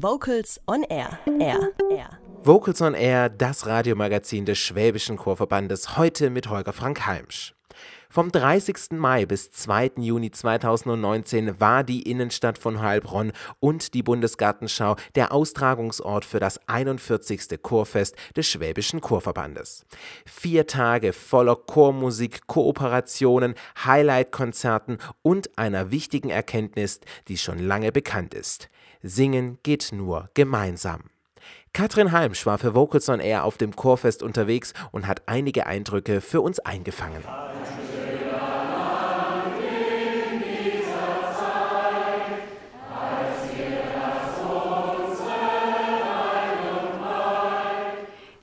Vocals on Air. Air. Air. Vocals on Air, das Radiomagazin des Schwäbischen Chorverbandes, heute mit Holger Frank Heimsch. Vom 30. Mai bis 2. Juni 2019 war die Innenstadt von Heilbronn und die Bundesgartenschau der Austragungsort für das 41. Chorfest des Schwäbischen Chorverbandes. Vier Tage voller Chormusik, Kooperationen, Highlight-Konzerten und einer wichtigen Erkenntnis, die schon lange bekannt ist. Singen geht nur gemeinsam. Katrin Halmsch war für Vocals on Air auf dem Chorfest unterwegs und hat einige Eindrücke für uns eingefangen.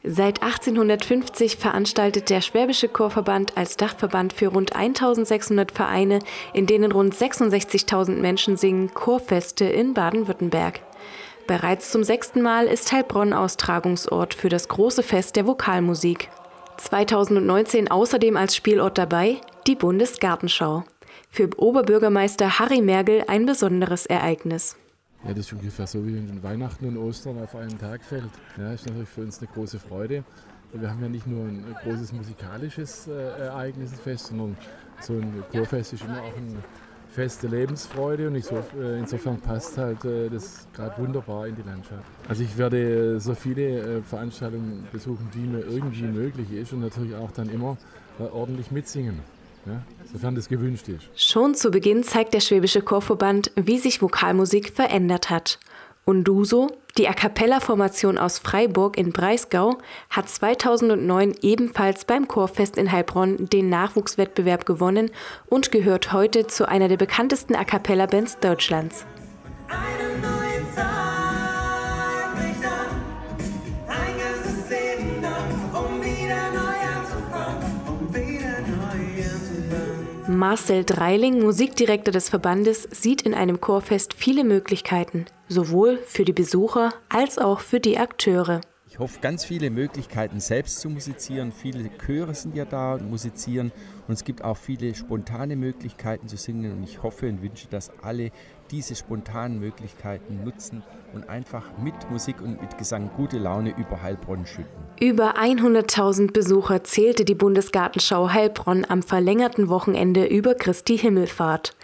Seit 1850 veranstaltet der Schwäbische Chorverband als Dachverband für rund 1600 Vereine, in denen rund 66.000 Menschen singen, Chorfeste in Baden-Württemberg. Bereits zum sechsten Mal ist Heilbronn Austragungsort für das große Fest der Vokalmusik. 2019 außerdem als Spielort dabei die Bundesgartenschau. Für Oberbürgermeister Harry Mergel ein besonderes Ereignis. Ja, das ist ungefähr so wie wenn Weihnachten und Ostern auf einen Tag fällt. Ja, ist natürlich für uns eine große Freude. Wir haben ja nicht nur ein großes musikalisches äh, Ereignisfest, sondern so ein Chorfest ist immer auch ein Fest der Lebensfreude und so, äh, insofern passt halt äh, das gerade wunderbar in die Landschaft. Also ich werde so viele Veranstaltungen besuchen, wie mir irgendwie möglich ist und natürlich auch dann immer ordentlich mitsingen ja, sofern das gewünscht ist. Schon zu Beginn zeigt der Schwäbische Chorverband, wie sich Vokalmusik verändert hat. Unduso, die A Cappella-Formation aus Freiburg in Breisgau, hat 2009 ebenfalls beim Chorfest in Heilbronn den Nachwuchswettbewerb gewonnen und gehört heute zu einer der bekanntesten A Cappella-Bands Deutschlands. Marcel Dreiling, Musikdirektor des Verbandes, sieht in einem Chorfest viele Möglichkeiten, sowohl für die Besucher als auch für die Akteure. Ich hoffe, ganz viele Möglichkeiten selbst zu musizieren. Viele Chöre sind ja da und musizieren. Und es gibt auch viele spontane Möglichkeiten zu singen. Und ich hoffe und wünsche, dass alle diese spontanen Möglichkeiten nutzen und einfach mit Musik und mit Gesang gute Laune über Heilbronn schütten. Über 100.000 Besucher zählte die Bundesgartenschau Heilbronn am verlängerten Wochenende über Christi Himmelfahrt.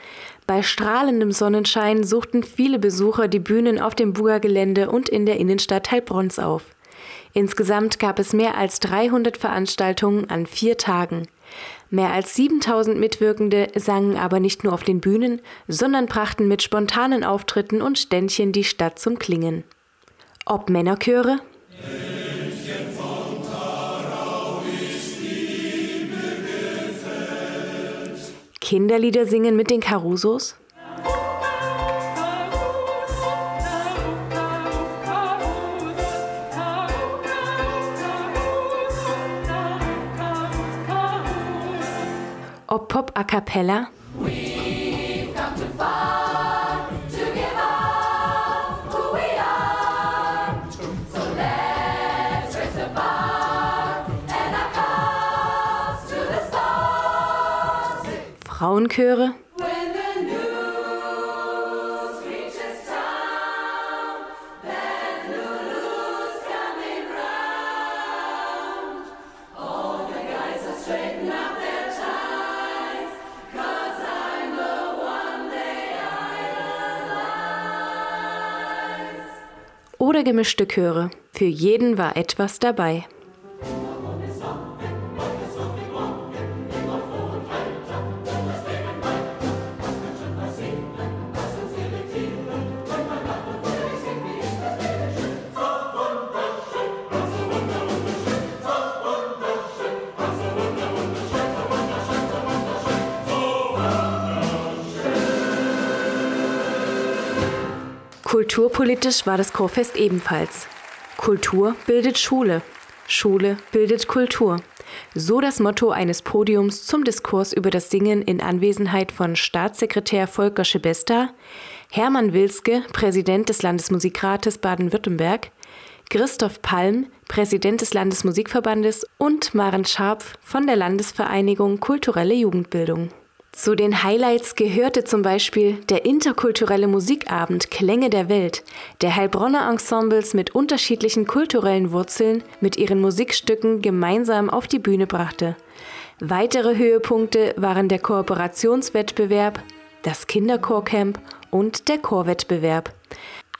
Bei strahlendem Sonnenschein suchten viele Besucher die Bühnen auf dem Buga-Gelände und in der Innenstadt Heilbronns auf. Insgesamt gab es mehr als 300 Veranstaltungen an vier Tagen. Mehr als 7000 Mitwirkende sangen aber nicht nur auf den Bühnen, sondern brachten mit spontanen Auftritten und Ständchen die Stadt zum Klingen. Ob Männerchöre, Kinderlieder singen mit den Carusos, Pop a cappella. Frauenchöre. Oder gemischte Chöre. Für jeden war etwas dabei. Kulturpolitisch war das Chorfest ebenfalls. Kultur bildet Schule, Schule bildet Kultur. So das Motto eines Podiums zum Diskurs über das Singen in Anwesenheit von Staatssekretär Volker Schebesta, Hermann Wilske, Präsident des Landesmusikrates Baden-Württemberg, Christoph Palm, Präsident des Landesmusikverbandes und Maren Scharpf von der Landesvereinigung Kulturelle Jugendbildung. Zu den Highlights gehörte zum Beispiel der interkulturelle Musikabend Klänge der Welt, der Heilbronner Ensembles mit unterschiedlichen kulturellen Wurzeln mit ihren Musikstücken gemeinsam auf die Bühne brachte. Weitere Höhepunkte waren der Kooperationswettbewerb, das Kinderchorcamp und der Chorwettbewerb.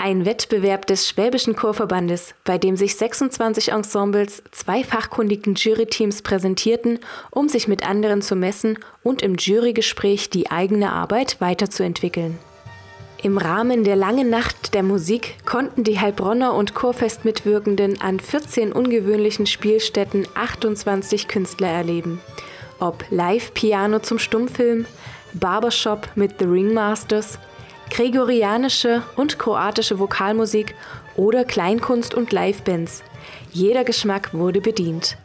Ein Wettbewerb des Schwäbischen Chorverbandes, bei dem sich 26 Ensembles zwei fachkundigen Juryteams präsentierten, um sich mit anderen zu messen und im Jurygespräch die eigene Arbeit weiterzuentwickeln. Im Rahmen der langen Nacht der Musik konnten die Heilbronner und Chorfest-Mitwirkenden an 14 ungewöhnlichen Spielstätten 28 Künstler erleben. Ob Live-Piano zum Stummfilm, Barbershop mit The Ringmasters, gregorianische und kroatische Vokalmusik oder Kleinkunst und Livebands. Jeder Geschmack wurde bedient.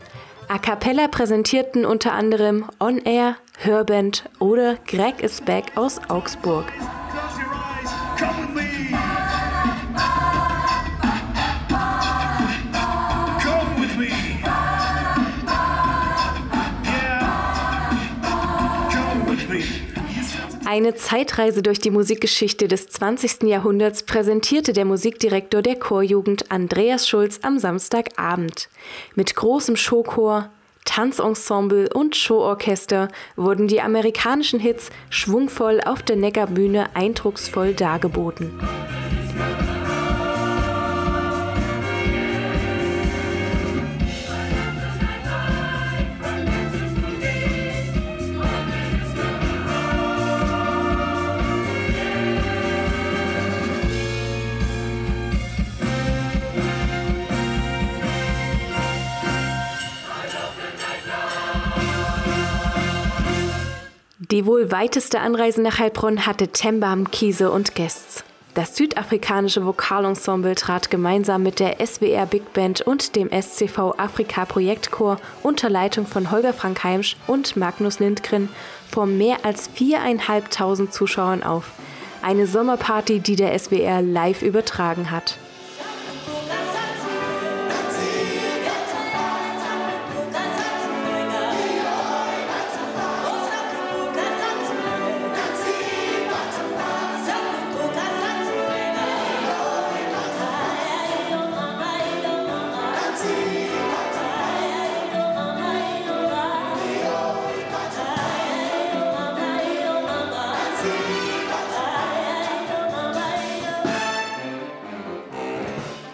A cappella präsentierten unter anderem On Air, Hörband oder Greg is Back aus Augsburg. Eine Zeitreise durch die Musikgeschichte des 20. Jahrhunderts präsentierte der Musikdirektor der Chorjugend Andreas Schulz am Samstagabend. Mit großem Showchor, Tanzensemble und Showorchester wurden die amerikanischen Hits schwungvoll auf der Neckarbühne eindrucksvoll dargeboten. Die wohl weiteste Anreise nach Heilbronn hatte Tembam, Kiese und Guests. Das südafrikanische Vokalensemble trat gemeinsam mit der SWR Big Band und dem SCV Afrika Projektchor unter Leitung von Holger Frank Heimsch und Magnus Lindgren vor mehr als viereinhalbtausend Zuschauern auf. Eine Sommerparty, die der SWR live übertragen hat.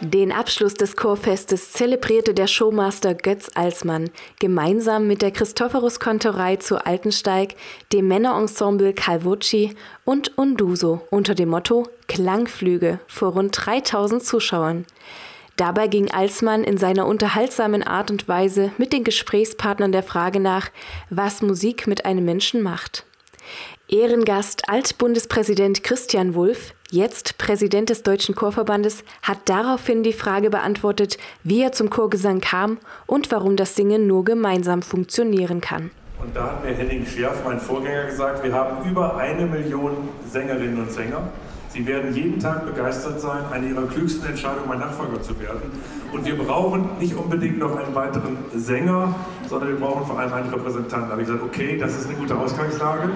Den Abschluss des Chorfestes zelebrierte der Showmaster Götz Alsmann gemeinsam mit der Christophorus-Kontorei zu Altensteig, dem Männerensemble Calvoci und Unduso unter dem Motto Klangflüge vor rund 3000 Zuschauern. Dabei ging Alsmann in seiner unterhaltsamen Art und Weise mit den Gesprächspartnern der Frage nach, was Musik mit einem Menschen macht. Ehrengast Altbundespräsident Christian Wulff, jetzt Präsident des Deutschen Chorverbandes, hat daraufhin die Frage beantwortet, wie er zum Chorgesang kam und warum das Singen nur gemeinsam funktionieren kann. Und da hat mir Henning Scherf, mein Vorgänger, gesagt, wir haben über eine Million Sängerinnen und Sänger. Sie werden jeden Tag begeistert sein, eine ihrer klügsten Entscheidungen, mein Nachfolger zu werden. Und wir brauchen nicht unbedingt noch einen weiteren Sänger, sondern wir brauchen vor allem einen Repräsentanten. Da habe ich gesagt, okay, das ist eine gute Ausgangslage.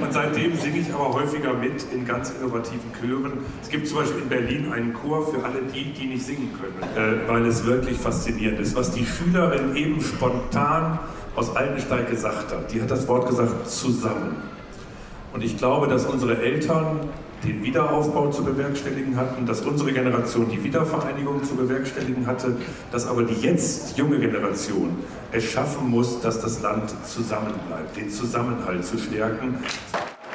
Und seitdem singe ich aber häufiger mit in ganz innovativen Chören. Es gibt zum Beispiel in Berlin einen Chor für alle die, die nicht singen können, äh, weil es wirklich faszinierend ist, was die Schülerin eben spontan aus Altensteig gesagt hat. Die hat das Wort gesagt, zusammen. Und ich glaube, dass unsere Eltern den Wiederaufbau zu bewerkstelligen hatten, dass unsere Generation die Wiedervereinigung zu bewerkstelligen hatte, dass aber die jetzt junge Generation es schaffen muss, dass das Land zusammenbleibt, den Zusammenhalt zu stärken.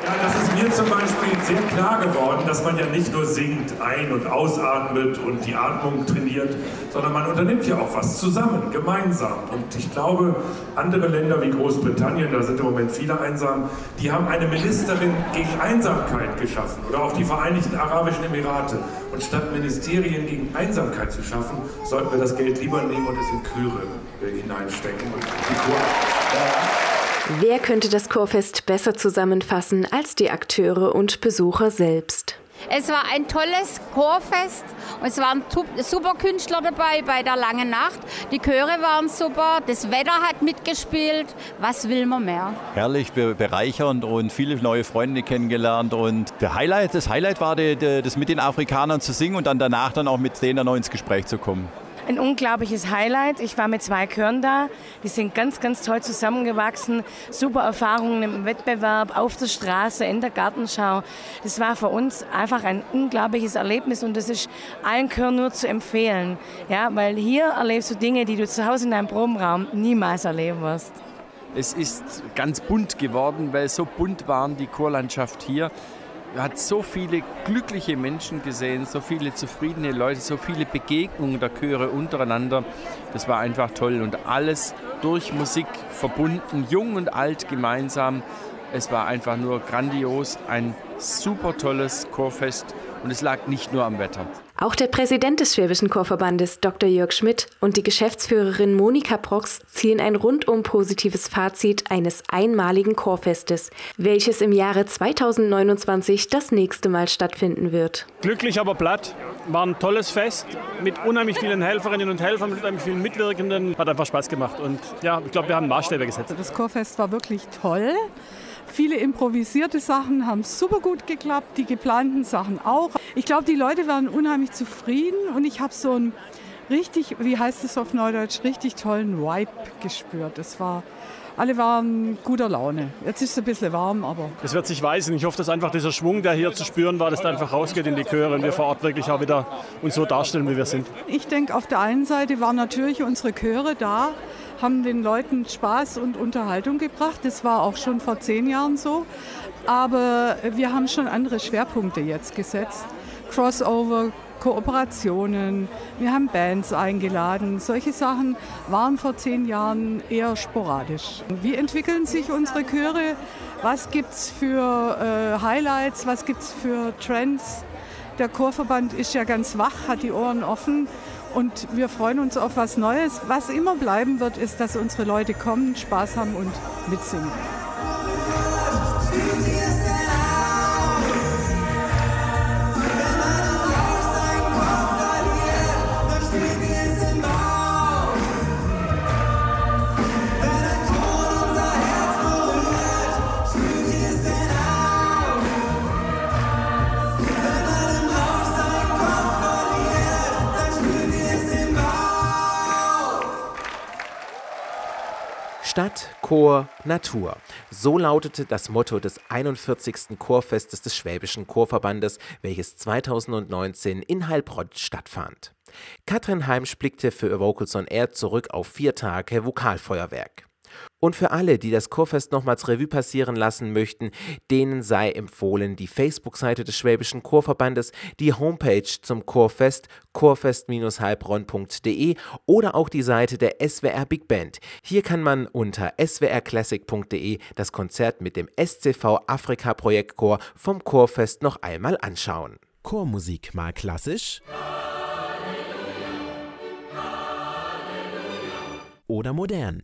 Ja, das ist mir zum Beispiel sehr klar geworden, dass man ja nicht nur singt, ein- und ausatmet und die Atmung trainiert, sondern man unternimmt ja auch was zusammen, gemeinsam. Und ich glaube, andere Länder wie Großbritannien, da sind im Moment viele einsam, die haben eine Ministerin gegen Einsamkeit geschaffen oder auch die Vereinigten Arabischen Emirate. Und statt Ministerien gegen Einsamkeit zu schaffen, sollten wir das Geld lieber nehmen und es in Chöre äh, hineinstecken. Und die Chor, ja. Wer könnte das Chorfest besser zusammenfassen als die Akteure und Besucher selbst? Es war ein tolles Chorfest und es waren super Künstler dabei bei der langen Nacht. Die Chöre waren super, das Wetter hat mitgespielt. Was will man mehr? Herrlich, bereichernd und viele neue Freunde kennengelernt. Und der Highlight, das Highlight war, das mit den Afrikanern zu singen und dann danach dann auch mit denen noch ins Gespräch zu kommen ein unglaubliches Highlight. Ich war mit zwei Chören da. Die sind ganz, ganz toll zusammengewachsen. Super Erfahrungen im Wettbewerb, auf der Straße, in der Gartenschau. Das war für uns einfach ein unglaubliches Erlebnis und das ist allen Chören nur zu empfehlen. Ja, weil hier erlebst du Dinge, die du zu Hause in deinem Probenraum niemals erleben wirst. Es ist ganz bunt geworden, weil so bunt waren die Chorlandschaft hier hat so viele glückliche Menschen gesehen, so viele zufriedene Leute, so viele Begegnungen der Chöre untereinander. Das war einfach toll und alles durch Musik verbunden, jung und alt gemeinsam. Es war einfach nur grandios, ein super tolles Chorfest und es lag nicht nur am Wetter. Auch der Präsident des Schwäbischen Chorverbandes, Dr. Jörg Schmidt, und die Geschäftsführerin Monika Prox ziehen ein rundum positives Fazit eines einmaligen Chorfestes, welches im Jahre 2029 das nächste Mal stattfinden wird. Glücklich, aber platt. War ein tolles Fest mit unheimlich vielen Helferinnen und Helfern, mit unheimlich vielen Mitwirkenden. Hat einfach Spaß gemacht. Und ja, ich glaube, wir haben Maßstäbe gesetzt. Das Chorfest war wirklich toll. Viele improvisierte Sachen haben super gut geklappt, die geplanten Sachen auch. Ich glaube, die Leute waren unheimlich zufrieden und ich habe so einen richtig, wie heißt es auf Neudeutsch, richtig tollen Vibe gespürt. Das war alle waren guter Laune. Jetzt ist es ein bisschen warm, aber. Es wird sich weisen. Ich hoffe, dass einfach dieser Schwung, der hier zu spüren war, dass der einfach rausgeht in die Chöre und wir vor Ort wirklich auch wieder uns so darstellen, wie wir sind. Ich denke, auf der einen Seite waren natürlich unsere Chöre da, haben den Leuten Spaß und Unterhaltung gebracht. Das war auch schon vor zehn Jahren so. Aber wir haben schon andere Schwerpunkte jetzt gesetzt. Crossover, Kooperationen, wir haben Bands eingeladen. Solche Sachen waren vor zehn Jahren eher sporadisch. Wie entwickeln sich unsere Chöre? Was gibt es für äh, Highlights? Was gibt es für Trends? Der Chorverband ist ja ganz wach, hat die Ohren offen und wir freuen uns auf was Neues. Was immer bleiben wird, ist, dass unsere Leute kommen, Spaß haben und mitsingen. Stadt, Chor, Natur. So lautete das Motto des 41. Chorfestes des Schwäbischen Chorverbandes, welches 2019 in Heilbronn stattfand. Katrin Heimsch blickte für Vocals on Air zurück auf vier Tage Vokalfeuerwerk. Und für alle, die das Chorfest nochmals Revue passieren lassen möchten, denen sei empfohlen die Facebook-Seite des Schwäbischen Chorverbandes, die Homepage zum Chorfest chorfest-heilbronn.de oder auch die Seite der SWR Big Band. Hier kann man unter swrclassic.de das Konzert mit dem SCV Afrika Projektchor vom Chorfest noch einmal anschauen. Chormusik mal klassisch oder modern.